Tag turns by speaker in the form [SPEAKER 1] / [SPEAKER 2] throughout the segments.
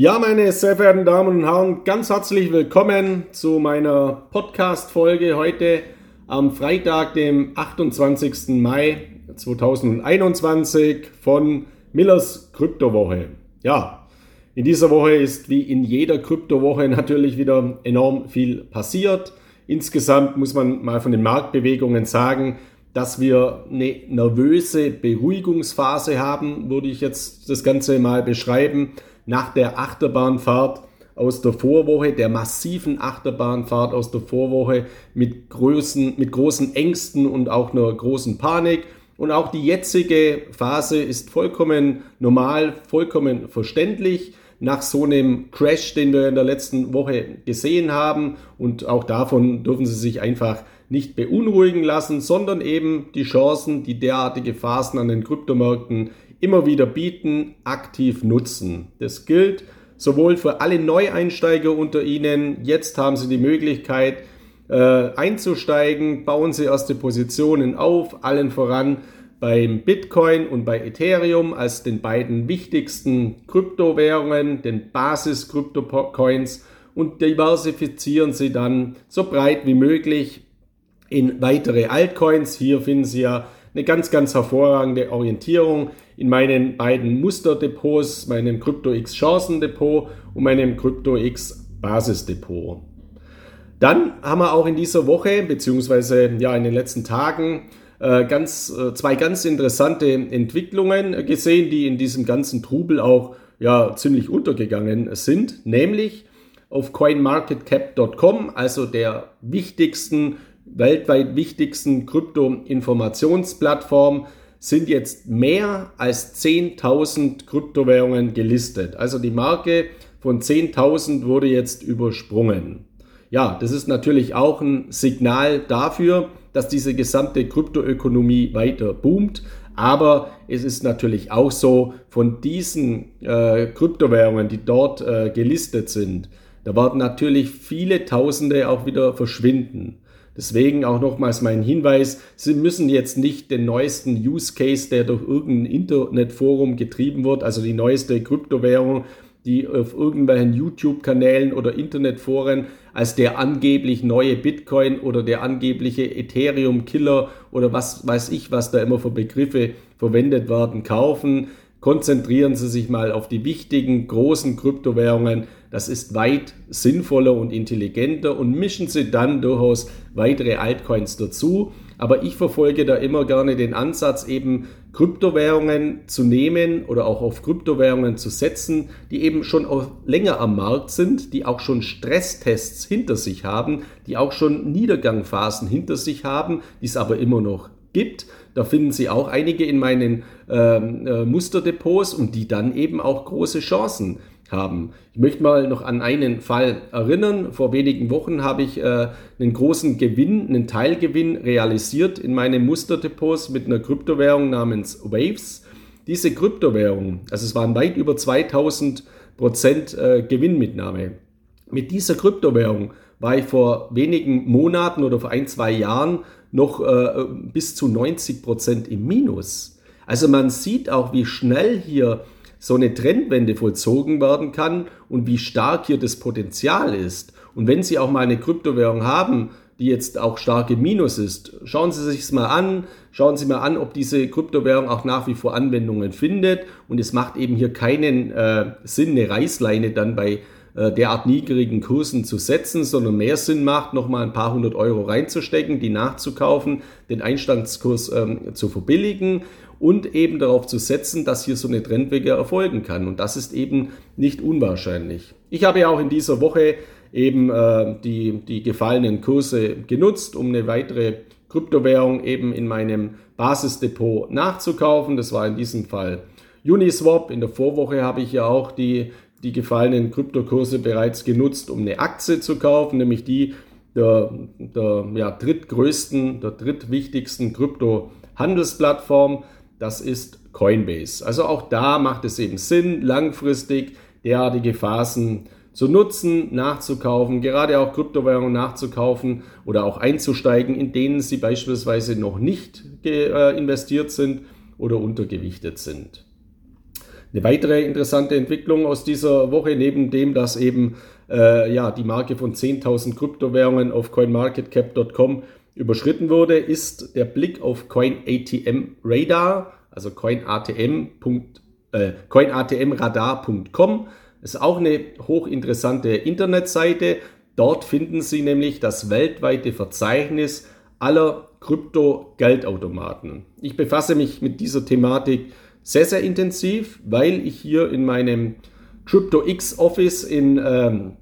[SPEAKER 1] Ja, meine sehr verehrten Damen und Herren, ganz herzlich willkommen zu meiner Podcast-Folge heute am Freitag, dem 28. Mai 2021 von Millers Kryptowoche. Ja, in dieser Woche ist wie in jeder Kryptowoche natürlich wieder enorm viel passiert. Insgesamt muss man mal von den Marktbewegungen sagen, dass wir eine nervöse Beruhigungsphase haben, würde ich jetzt das Ganze mal beschreiben nach der Achterbahnfahrt aus der Vorwoche, der massiven Achterbahnfahrt aus der Vorwoche mit großen, mit großen Ängsten und auch einer großen Panik. Und auch die jetzige Phase ist vollkommen normal, vollkommen verständlich nach so einem Crash, den wir in der letzten Woche gesehen haben. Und auch davon dürfen Sie sich einfach nicht beunruhigen lassen, sondern eben die Chancen, die derartige Phasen an den Kryptomärkten immer wieder bieten, aktiv nutzen. Das gilt sowohl für alle Neueinsteiger unter Ihnen. Jetzt haben Sie die Möglichkeit äh, einzusteigen, bauen Sie erste Positionen auf, allen voran beim Bitcoin und bei Ethereum als den beiden wichtigsten Kryptowährungen, den Basis-Krypto-Coins und diversifizieren Sie dann so breit wie möglich in weitere Altcoins. Hier finden Sie ja eine ganz, ganz hervorragende Orientierung in meinen beiden Musterdepots, meinem CryptoX Chancendepot und meinem CryptoX Basisdepot. Dann haben wir auch in dieser Woche, beziehungsweise ja in den letzten Tagen, äh, ganz, äh, zwei ganz interessante Entwicklungen gesehen, die in diesem ganzen Trubel auch ja, ziemlich untergegangen sind, nämlich auf coinmarketcap.com, also der wichtigsten weltweit wichtigsten Krypto-Informationsplattform sind jetzt mehr als 10.000 Kryptowährungen gelistet. Also die Marke von 10.000 wurde jetzt übersprungen. Ja, das ist natürlich auch ein Signal dafür, dass diese gesamte Kryptoökonomie weiter boomt. Aber es ist natürlich auch so, von diesen äh, Kryptowährungen, die dort äh, gelistet sind, da werden natürlich viele Tausende auch wieder verschwinden. Deswegen auch nochmals mein Hinweis, Sie müssen jetzt nicht den neuesten Use Case, der durch irgendein Internetforum getrieben wird, also die neueste Kryptowährung, die auf irgendwelchen YouTube-Kanälen oder Internetforen als der angeblich neue Bitcoin oder der angebliche Ethereum-Killer oder was weiß ich, was da immer für Begriffe verwendet werden, kaufen. Konzentrieren Sie sich mal auf die wichtigen großen Kryptowährungen, das ist weit sinnvoller und intelligenter und mischen Sie dann durchaus weitere Altcoins dazu. Aber ich verfolge da immer gerne den Ansatz, eben Kryptowährungen zu nehmen oder auch auf Kryptowährungen zu setzen, die eben schon länger am Markt sind, die auch schon Stresstests hinter sich haben, die auch schon Niedergangphasen hinter sich haben, die es aber immer noch gibt. Da finden Sie auch einige in meinen ähm, äh, Musterdepots und die dann eben auch große Chancen haben. Ich möchte mal noch an einen Fall erinnern. Vor wenigen Wochen habe ich äh, einen großen Gewinn, einen Teilgewinn realisiert in meinen Musterdepots mit einer Kryptowährung namens Waves. Diese Kryptowährung, also es waren weit über 2000 Prozent äh, Gewinnmitnahme. Mit dieser Kryptowährung war ich vor wenigen Monaten oder vor ein, zwei Jahren noch äh, bis zu 90 Prozent im Minus. Also man sieht auch, wie schnell hier so eine Trendwende vollzogen werden kann und wie stark hier das Potenzial ist. Und wenn Sie auch mal eine Kryptowährung haben, die jetzt auch stark im Minus ist, schauen Sie sich es mal an, schauen Sie mal an, ob diese Kryptowährung auch nach wie vor Anwendungen findet. Und es macht eben hier keinen äh, Sinn, eine Reißleine dann bei äh, derart niedrigen Kursen zu setzen, sondern mehr Sinn macht, nochmal ein paar hundert Euro reinzustecken, die nachzukaufen, den Einstandskurs ähm, zu verbilligen und eben darauf zu setzen, dass hier so eine Trendwege erfolgen kann. Und das ist eben nicht unwahrscheinlich. Ich habe ja auch in dieser Woche eben äh, die, die gefallenen Kurse genutzt, um eine weitere Kryptowährung eben in meinem Basisdepot nachzukaufen. Das war in diesem Fall Uniswap. In der Vorwoche habe ich ja auch die, die gefallenen Kryptokurse bereits genutzt, um eine Aktie zu kaufen, nämlich die der, der ja, drittgrößten, der drittwichtigsten Krypto-Handelsplattform das ist Coinbase. Also auch da macht es eben Sinn, langfristig derartige Phasen zu nutzen, nachzukaufen, gerade auch Kryptowährungen nachzukaufen oder auch einzusteigen, in denen sie beispielsweise noch nicht äh, investiert sind oder untergewichtet sind. Eine weitere interessante Entwicklung aus dieser Woche, neben dem, dass eben äh, ja, die Marke von 10.000 Kryptowährungen auf coinmarketcap.com überschritten wurde, ist der Blick auf CoinATM Radar, also coinatm. Äh, coinatmradar.com. Ist auch eine hochinteressante Internetseite. Dort finden Sie nämlich das weltweite Verzeichnis aller Krypto-Geldautomaten. Ich befasse mich mit dieser Thematik sehr, sehr intensiv, weil ich hier in meinem CryptoX Office in ähm,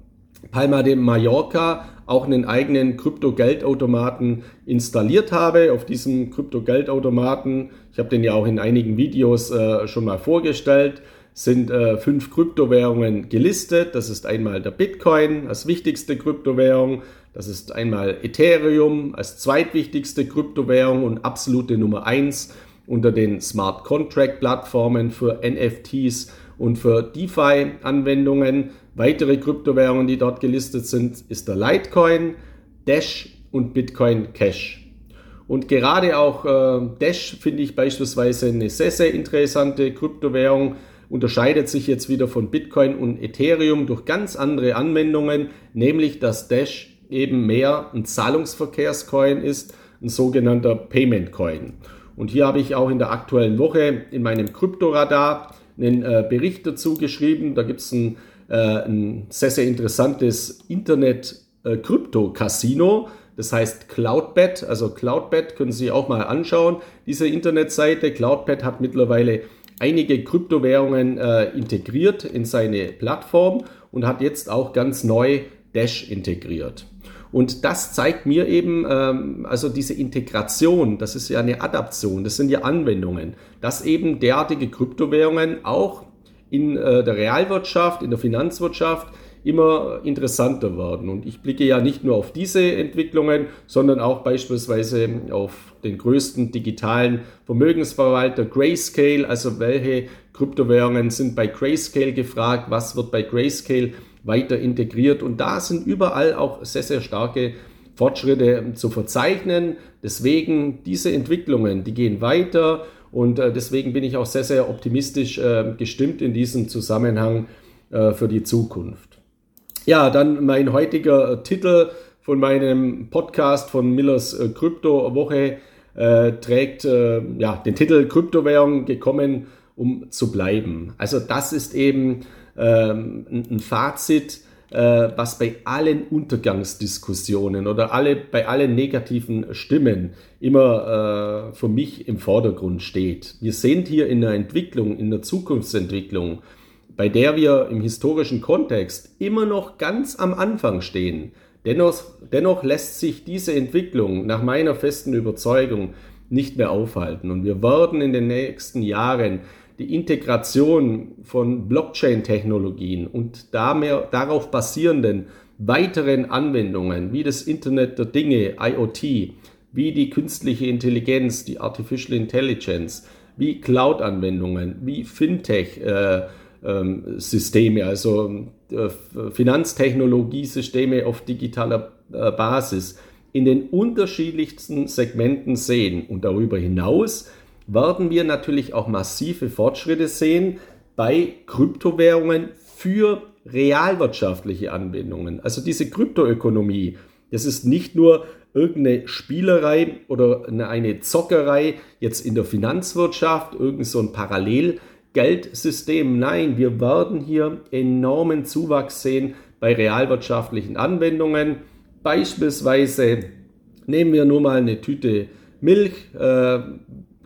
[SPEAKER 1] Palma de Mallorca auch einen eigenen Krypto-Geldautomaten installiert habe. Auf diesem Krypto-Geldautomaten, ich habe den ja auch in einigen Videos äh, schon mal vorgestellt, sind äh, fünf Kryptowährungen gelistet. Das ist einmal der Bitcoin als wichtigste Kryptowährung. Das ist einmal Ethereum als zweitwichtigste Kryptowährung und absolute Nummer eins unter den Smart Contract Plattformen für NFTs und für DeFi-Anwendungen. Weitere Kryptowährungen, die dort gelistet sind, ist der Litecoin, Dash und Bitcoin Cash. Und gerade auch äh, Dash finde ich beispielsweise eine sehr, sehr interessante Kryptowährung, unterscheidet sich jetzt wieder von Bitcoin und Ethereum durch ganz andere Anwendungen, nämlich dass Dash eben mehr ein Zahlungsverkehrscoin ist, ein sogenannter Payment Coin. Und hier habe ich auch in der aktuellen Woche in meinem Kryptoradar einen äh, Bericht dazu geschrieben. Da gibt es ein, äh, ein, sehr, sehr interessantes Internet-Krypto-Casino. Äh, das heißt Cloudbet. Also Cloudbet können Sie auch mal anschauen, diese Internetseite. Cloudbet hat mittlerweile einige Kryptowährungen äh, integriert in seine Plattform und hat jetzt auch ganz neu Dash integriert. Und das zeigt mir eben, ähm, also diese Integration, das ist ja eine Adaption, das sind ja Anwendungen, dass eben derartige Kryptowährungen auch in äh, der Realwirtschaft, in der Finanzwirtschaft immer interessanter werden. Und ich blicke ja nicht nur auf diese Entwicklungen, sondern auch beispielsweise auf den größten digitalen Vermögensverwalter Grayscale. Also welche Kryptowährungen sind bei Grayscale gefragt? Was wird bei Grayscale weiter integriert. Und da sind überall auch sehr, sehr starke Fortschritte zu verzeichnen. Deswegen diese Entwicklungen, die gehen weiter und äh, deswegen bin ich auch sehr, sehr optimistisch äh, gestimmt in diesem Zusammenhang äh, für die Zukunft. Ja, dann mein heutiger Titel von meinem Podcast von Millers Krypto Woche trägt ja, den Titel Kryptowährung gekommen, um zu bleiben. Also das ist eben ähm, ein Fazit, äh, was bei allen Untergangsdiskussionen oder alle, bei allen negativen Stimmen immer äh, für mich im Vordergrund steht. Wir sind hier in der Entwicklung, in der Zukunftsentwicklung, bei der wir im historischen Kontext immer noch ganz am Anfang stehen. Dennoch, dennoch lässt sich diese Entwicklung nach meiner festen Überzeugung nicht mehr aufhalten. Und wir werden in den nächsten Jahren die Integration von Blockchain-Technologien und darauf basierenden weiteren Anwendungen wie das Internet der Dinge, IoT, wie die künstliche Intelligenz, die Artificial Intelligence, wie Cloud-Anwendungen, wie Fintech-Systeme, äh, ähm, also äh, Finanztechnologiesysteme auf digitaler äh, Basis in den unterschiedlichsten Segmenten sehen. Und darüber hinaus werden wir natürlich auch massive Fortschritte sehen bei Kryptowährungen für realwirtschaftliche Anwendungen. Also diese Kryptoökonomie, das ist nicht nur irgendeine Spielerei oder eine Zockerei jetzt in der Finanzwirtschaft, irgend so ein Parallelgeldsystem. Nein, wir werden hier enormen Zuwachs sehen bei realwirtschaftlichen Anwendungen. Beispielsweise nehmen wir nur mal eine Tüte Milch. Äh,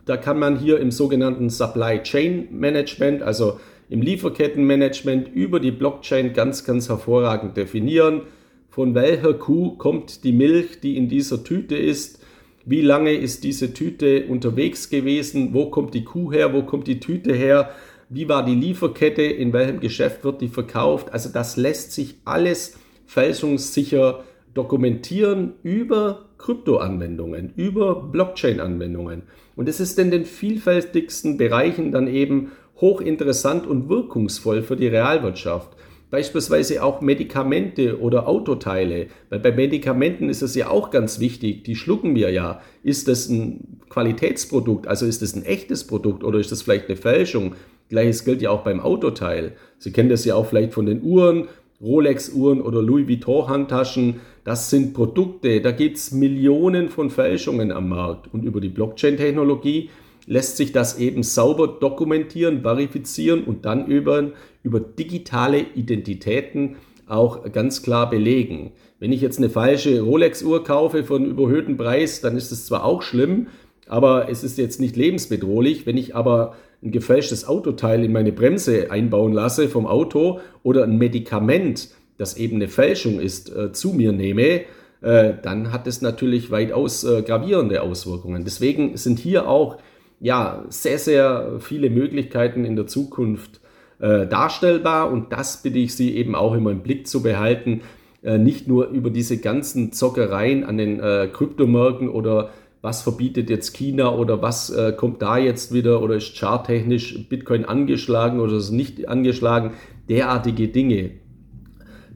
[SPEAKER 1] da kann man hier im sogenannten Supply Chain Management, also im Lieferkettenmanagement über die Blockchain ganz, ganz hervorragend definieren, von welcher Kuh kommt die Milch, die in dieser Tüte ist, wie lange ist diese Tüte unterwegs gewesen, wo kommt die Kuh her, wo kommt die Tüte her, wie war die Lieferkette, in welchem Geschäft wird die verkauft. Also das lässt sich alles fälschungssicher dokumentieren über Kryptoanwendungen, über Blockchain-Anwendungen. Und es ist in den vielfältigsten Bereichen dann eben hochinteressant und wirkungsvoll für die Realwirtschaft. Beispielsweise auch Medikamente oder Autoteile. Weil bei Medikamenten ist es ja auch ganz wichtig, die schlucken wir ja. Ist das ein Qualitätsprodukt, also ist es ein echtes Produkt oder ist das vielleicht eine Fälschung? Gleiches gilt ja auch beim Autoteil. Sie kennen das ja auch vielleicht von den Uhren, Rolex-Uhren oder Louis Vuitton-Handtaschen. Das sind Produkte, da gibt es Millionen von Fälschungen am Markt. Und über die Blockchain-Technologie lässt sich das eben sauber dokumentieren, verifizieren und dann über, über digitale Identitäten auch ganz klar belegen. Wenn ich jetzt eine falsche Rolex-Uhr kaufe einen überhöhten Preis, dann ist es zwar auch schlimm, aber es ist jetzt nicht lebensbedrohlich. Wenn ich aber ein gefälschtes Autoteil in meine Bremse einbauen lasse vom Auto oder ein Medikament, das eben eine Fälschung ist, äh, zu mir nehme, äh, dann hat es natürlich weitaus äh, gravierende Auswirkungen. Deswegen sind hier auch ja, sehr, sehr viele Möglichkeiten in der Zukunft äh, darstellbar und das bitte ich Sie eben auch immer im Blick zu behalten. Äh, nicht nur über diese ganzen Zockereien an den äh, Kryptomärkten oder was verbietet jetzt China oder was äh, kommt da jetzt wieder oder ist charttechnisch Bitcoin angeschlagen oder ist nicht angeschlagen. Derartige Dinge,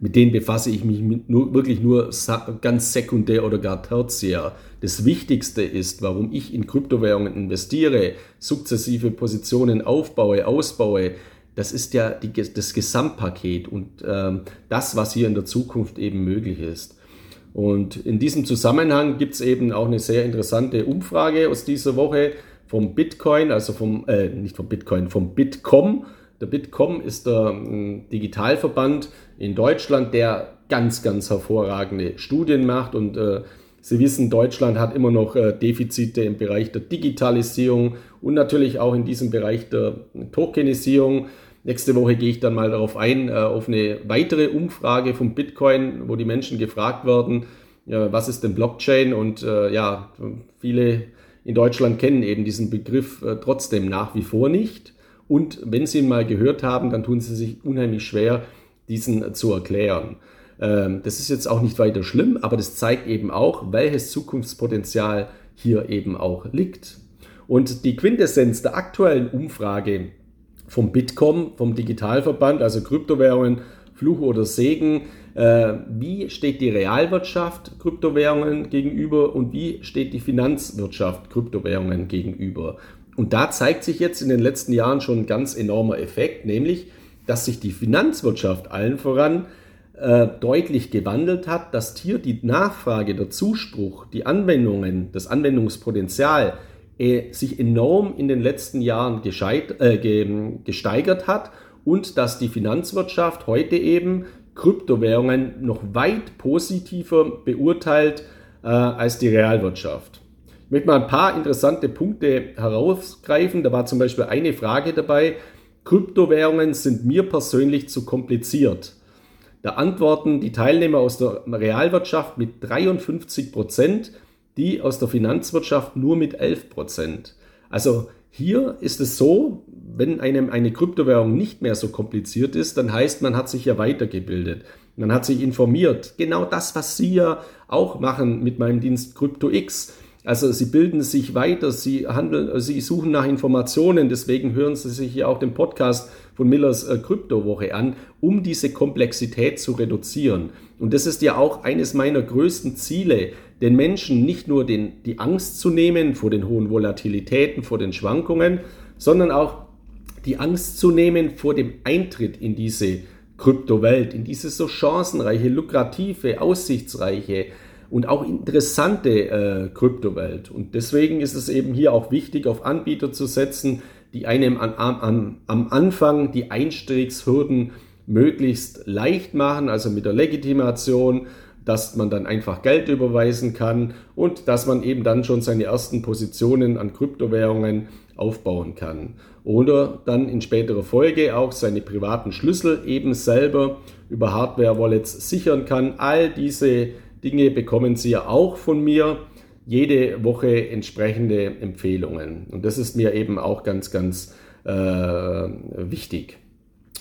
[SPEAKER 1] mit denen befasse ich mich nur, wirklich nur ganz sekundär oder gar tertiär. Das Wichtigste ist, warum ich in Kryptowährungen investiere, sukzessive Positionen aufbaue, ausbaue, das ist ja die, das Gesamtpaket und ähm, das, was hier in der Zukunft eben möglich ist. Und in diesem Zusammenhang gibt es eben auch eine sehr interessante Umfrage aus dieser Woche vom Bitcoin, also vom, äh, nicht vom Bitcoin, vom Bitkom. Der Bitkom ist der äh, Digitalverband in Deutschland, der ganz, ganz hervorragende Studien macht und äh, Sie wissen, Deutschland hat immer noch äh, Defizite im Bereich der Digitalisierung und natürlich auch in diesem Bereich der Tokenisierung. Nächste Woche gehe ich dann mal darauf ein, äh, auf eine weitere Umfrage vom Bitcoin, wo die Menschen gefragt werden, was ist denn Blockchain? Und äh, ja, viele in Deutschland kennen eben diesen Begriff trotzdem nach wie vor nicht. Und wenn sie ihn mal gehört haben, dann tun sie sich unheimlich schwer, diesen zu erklären. Ähm, das ist jetzt auch nicht weiter schlimm, aber das zeigt eben auch, welches Zukunftspotenzial hier eben auch liegt. Und die Quintessenz der aktuellen Umfrage vom Bitkom, vom Digitalverband, also Kryptowährungen, Fluch oder Segen, äh, wie steht die Realwirtschaft Kryptowährungen gegenüber und wie steht die Finanzwirtschaft Kryptowährungen gegenüber. Und da zeigt sich jetzt in den letzten Jahren schon ein ganz enormer Effekt, nämlich, dass sich die Finanzwirtschaft allen voran äh, deutlich gewandelt hat, dass hier die Nachfrage, der Zuspruch, die Anwendungen, das Anwendungspotenzial äh, sich enorm in den letzten Jahren gescheit, äh, gesteigert hat und dass die Finanzwirtschaft heute eben Kryptowährungen noch weit positiver beurteilt äh, als die Realwirtschaft. Ich möchte mal ein paar interessante Punkte herausgreifen. Da war zum Beispiel eine Frage dabei. Kryptowährungen sind mir persönlich zu kompliziert. Da antworten die Teilnehmer aus der Realwirtschaft mit 53 Prozent, die aus der Finanzwirtschaft nur mit 11 Prozent. Also hier ist es so, wenn einem eine Kryptowährung nicht mehr so kompliziert ist, dann heißt, man hat sich ja weitergebildet. Man hat sich informiert. Genau das, was Sie ja auch machen mit meinem Dienst CryptoX. Also sie bilden sich weiter, sie handeln, sie suchen nach Informationen, deswegen hören sie sich ja auch den Podcast von Millers äh, Kryptowoche an, um diese Komplexität zu reduzieren. Und das ist ja auch eines meiner größten Ziele, den Menschen nicht nur den, die Angst zu nehmen vor den hohen Volatilitäten, vor den Schwankungen, sondern auch die Angst zu nehmen vor dem Eintritt in diese Kryptowelt, in diese so chancenreiche, lukrative, aussichtsreiche, und auch interessante äh, Kryptowelt. Und deswegen ist es eben hier auch wichtig, auf Anbieter zu setzen, die einem an, an, am Anfang die Einstiegshürden möglichst leicht machen, also mit der Legitimation, dass man dann einfach Geld überweisen kann und dass man eben dann schon seine ersten Positionen an Kryptowährungen aufbauen kann. Oder dann in späterer Folge auch seine privaten Schlüssel eben selber über Hardware-Wallets sichern kann. All diese Dinge bekommen Sie ja auch von mir. Jede Woche entsprechende Empfehlungen. Und das ist mir eben auch ganz, ganz äh, wichtig.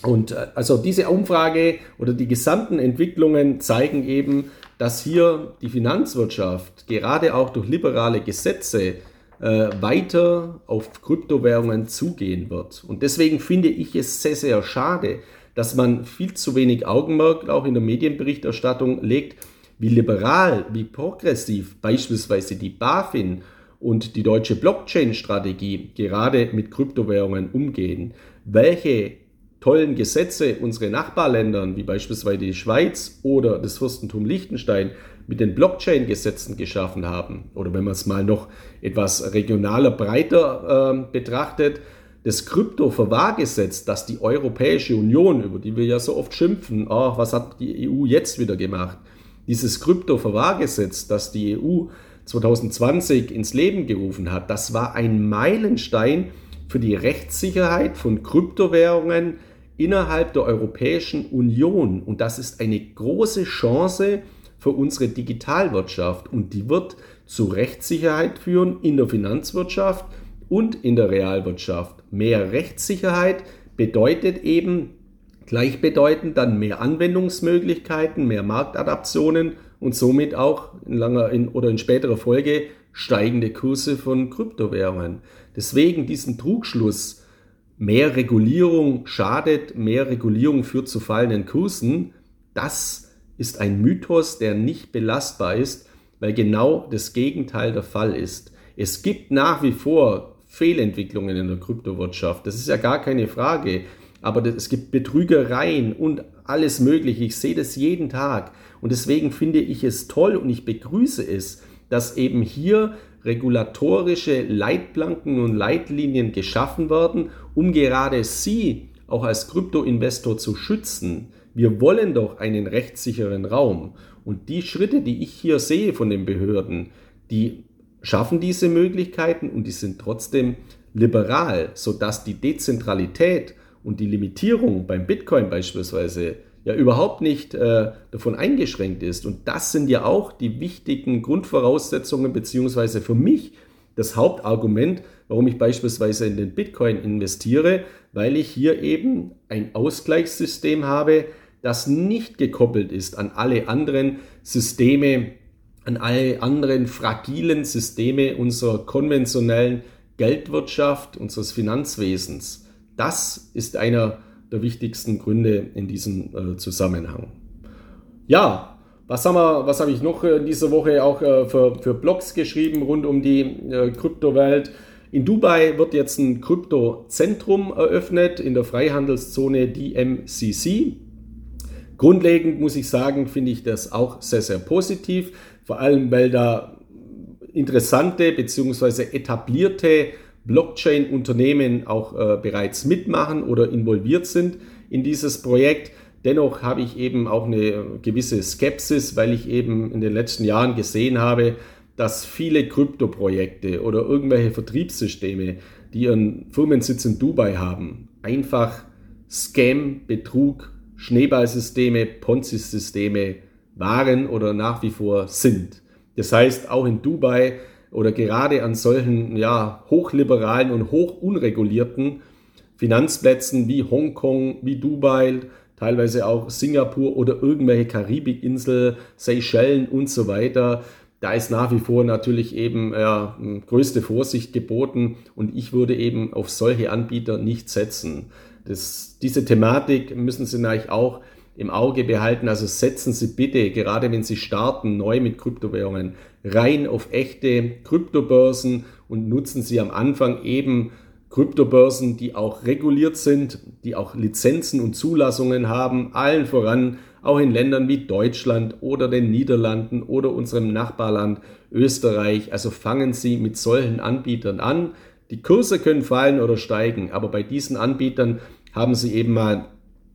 [SPEAKER 1] Und äh, also diese Umfrage oder die gesamten Entwicklungen zeigen eben, dass hier die Finanzwirtschaft gerade auch durch liberale Gesetze äh, weiter auf Kryptowährungen zugehen wird. Und deswegen finde ich es sehr, sehr schade, dass man viel zu wenig Augenmerk auch in der Medienberichterstattung legt wie liberal, wie progressiv beispielsweise die BaFin und die deutsche Blockchain-Strategie gerade mit Kryptowährungen umgehen. welche tollen Gesetze unsere Nachbarländern, wie beispielsweise die Schweiz oder das Fürstentum Liechtenstein, mit den Blockchain-Gesetzen geschaffen haben. Oder wenn man es mal noch etwas regionaler, breiter äh, betrachtet, das Krypto-Verwahrgesetz, das die Europäische Union, über die wir ja so oft schimpfen, oh, was hat die EU jetzt wieder gemacht? Dieses Krypto-Verwahrgesetz, das die EU 2020 ins Leben gerufen hat, das war ein Meilenstein für die Rechtssicherheit von Kryptowährungen innerhalb der Europäischen Union. Und das ist eine große Chance für unsere Digitalwirtschaft. Und die wird zu Rechtssicherheit führen in der Finanzwirtschaft und in der Realwirtschaft. Mehr Rechtssicherheit bedeutet eben gleichbedeutend dann mehr Anwendungsmöglichkeiten, mehr Marktadaptionen und somit auch in langer in, oder in späterer Folge steigende Kurse von Kryptowährungen. Deswegen diesen Trugschluss, mehr Regulierung schadet, mehr Regulierung führt zu fallenden Kursen, das ist ein Mythos, der nicht belastbar ist, weil genau das Gegenteil der Fall ist. Es gibt nach wie vor Fehlentwicklungen in der Kryptowirtschaft, das ist ja gar keine Frage, aber es gibt Betrügereien und alles Mögliche. Ich sehe das jeden Tag und deswegen finde ich es toll und ich begrüße es, dass eben hier regulatorische Leitplanken und Leitlinien geschaffen werden, um gerade Sie auch als Kryptoinvestor zu schützen. Wir wollen doch einen rechtssicheren Raum. Und die Schritte, die ich hier sehe von den Behörden, die schaffen diese Möglichkeiten und die sind trotzdem liberal, sodass die Dezentralität und die Limitierung beim Bitcoin beispielsweise ja überhaupt nicht äh, davon eingeschränkt ist. Und das sind ja auch die wichtigen Grundvoraussetzungen, beziehungsweise für mich das Hauptargument, warum ich beispielsweise in den Bitcoin investiere, weil ich hier eben ein Ausgleichssystem habe, das nicht gekoppelt ist an alle anderen Systeme, an alle anderen fragilen Systeme unserer konventionellen Geldwirtschaft, unseres Finanzwesens. Das ist einer der wichtigsten Gründe in diesem äh, Zusammenhang. Ja, was, haben wir, was habe ich noch in dieser Woche auch äh, für, für Blogs geschrieben rund um die äh, Kryptowelt? In Dubai wird jetzt ein Kryptozentrum eröffnet in der Freihandelszone DMCC. Grundlegend muss ich sagen, finde ich das auch sehr, sehr positiv, vor allem weil da interessante bzw. etablierte Blockchain-Unternehmen auch äh, bereits mitmachen oder involviert sind in dieses Projekt. Dennoch habe ich eben auch eine gewisse Skepsis, weil ich eben in den letzten Jahren gesehen habe, dass viele Krypto-Projekte oder irgendwelche Vertriebssysteme, die ihren Firmensitz in Dubai haben, einfach Scam, Betrug, Schneeballsysteme, Ponzi-Systeme waren oder nach wie vor sind. Das heißt, auch in Dubai oder gerade an solchen ja, hochliberalen und hochunregulierten Finanzplätzen wie Hongkong, wie Dubai, teilweise auch Singapur oder irgendwelche Karibikinsel, Seychellen und so weiter. Da ist nach wie vor natürlich eben ja, größte Vorsicht geboten und ich würde eben auf solche Anbieter nicht setzen. Das, diese Thematik müssen Sie natürlich auch im Auge behalten. Also setzen Sie bitte, gerade wenn Sie starten, neu mit Kryptowährungen, rein auf echte Kryptobörsen und nutzen Sie am Anfang eben Kryptobörsen, die auch reguliert sind, die auch Lizenzen und Zulassungen haben, allen voran auch in Ländern wie Deutschland oder den Niederlanden oder unserem Nachbarland Österreich. Also fangen Sie mit solchen Anbietern an. Die Kurse können fallen oder steigen, aber bei diesen Anbietern haben Sie eben mal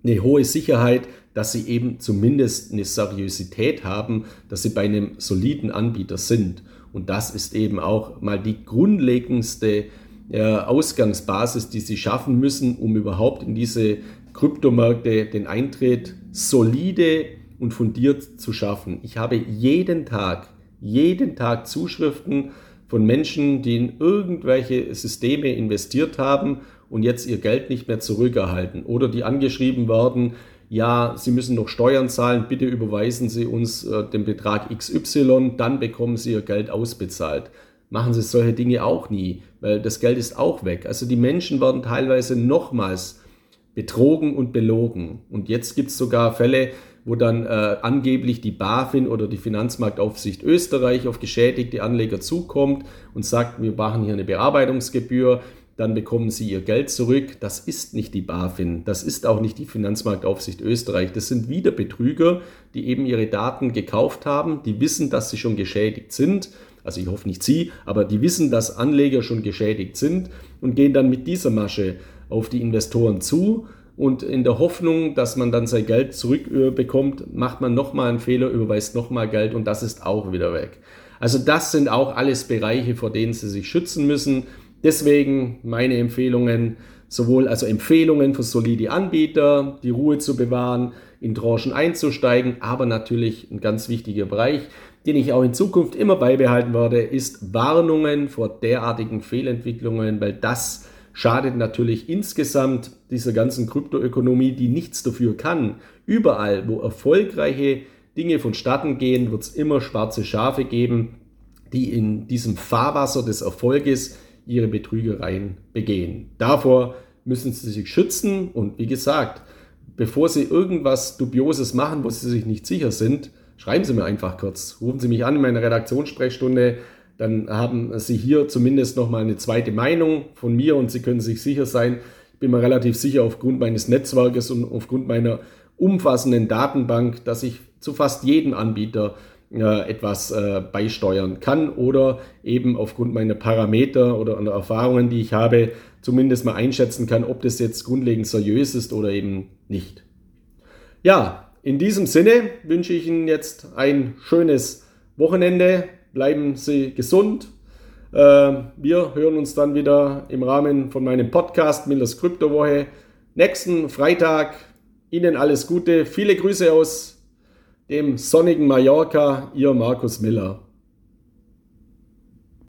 [SPEAKER 1] eine hohe Sicherheit, dass sie eben zumindest eine Seriosität haben, dass sie bei einem soliden Anbieter sind. Und das ist eben auch mal die grundlegendste Ausgangsbasis, die sie schaffen müssen, um überhaupt in diese Kryptomärkte den Eintritt solide und fundiert zu schaffen. Ich habe jeden Tag, jeden Tag Zuschriften von Menschen, die in irgendwelche Systeme investiert haben und jetzt ihr Geld nicht mehr zurückerhalten oder die angeschrieben werden, ja, Sie müssen noch Steuern zahlen, bitte überweisen Sie uns äh, den Betrag XY, dann bekommen Sie Ihr Geld ausbezahlt. Machen Sie solche Dinge auch nie, weil das Geld ist auch weg. Also die Menschen werden teilweise nochmals betrogen und belogen. Und jetzt gibt es sogar Fälle, wo dann äh, angeblich die BaFin oder die Finanzmarktaufsicht Österreich auf geschädigte Anleger zukommt und sagt, wir machen hier eine Bearbeitungsgebühr dann bekommen sie ihr Geld zurück. Das ist nicht die BaFin, das ist auch nicht die Finanzmarktaufsicht Österreich. Das sind wieder Betrüger, die eben ihre Daten gekauft haben, die wissen, dass sie schon geschädigt sind. Also ich hoffe nicht Sie, aber die wissen, dass Anleger schon geschädigt sind und gehen dann mit dieser Masche auf die Investoren zu und in der Hoffnung, dass man dann sein Geld zurückbekommt, macht man nochmal einen Fehler, überweist nochmal Geld und das ist auch wieder weg. Also das sind auch alles Bereiche, vor denen Sie sich schützen müssen. Deswegen meine Empfehlungen, sowohl also Empfehlungen für solide Anbieter, die Ruhe zu bewahren, in Tranchen einzusteigen, aber natürlich ein ganz wichtiger Bereich, den ich auch in Zukunft immer beibehalten werde, ist Warnungen vor derartigen Fehlentwicklungen, weil das schadet natürlich insgesamt dieser ganzen Kryptoökonomie, die nichts dafür kann. Überall, wo erfolgreiche Dinge vonstatten gehen, wird es immer schwarze Schafe geben, die in diesem Fahrwasser des Erfolges ihre Betrügereien begehen. Davor müssen sie sich schützen und wie gesagt, bevor sie irgendwas Dubioses machen, wo sie sich nicht sicher sind, schreiben Sie mir einfach kurz. Rufen Sie mich an in meiner Redaktionssprechstunde dann haben Sie hier zumindest nochmal eine zweite Meinung von mir und Sie können sich sicher sein, ich bin mir relativ sicher aufgrund meines Netzwerkes und aufgrund meiner umfassenden Datenbank, dass ich zu fast jedem Anbieter äh, etwas äh, beisteuern kann oder eben aufgrund meiner Parameter oder Erfahrungen, die ich habe, zumindest mal einschätzen kann, ob das jetzt grundlegend seriös ist oder eben nicht. Ja, in diesem Sinne wünsche ich Ihnen jetzt ein schönes Wochenende bleiben Sie gesund. Äh, wir hören uns dann wieder im Rahmen von meinem Podcast Millers Kryptowoche nächsten Freitag. Ihnen alles Gute. Viele Grüße aus dem sonnigen Mallorca. Ihr Markus Miller.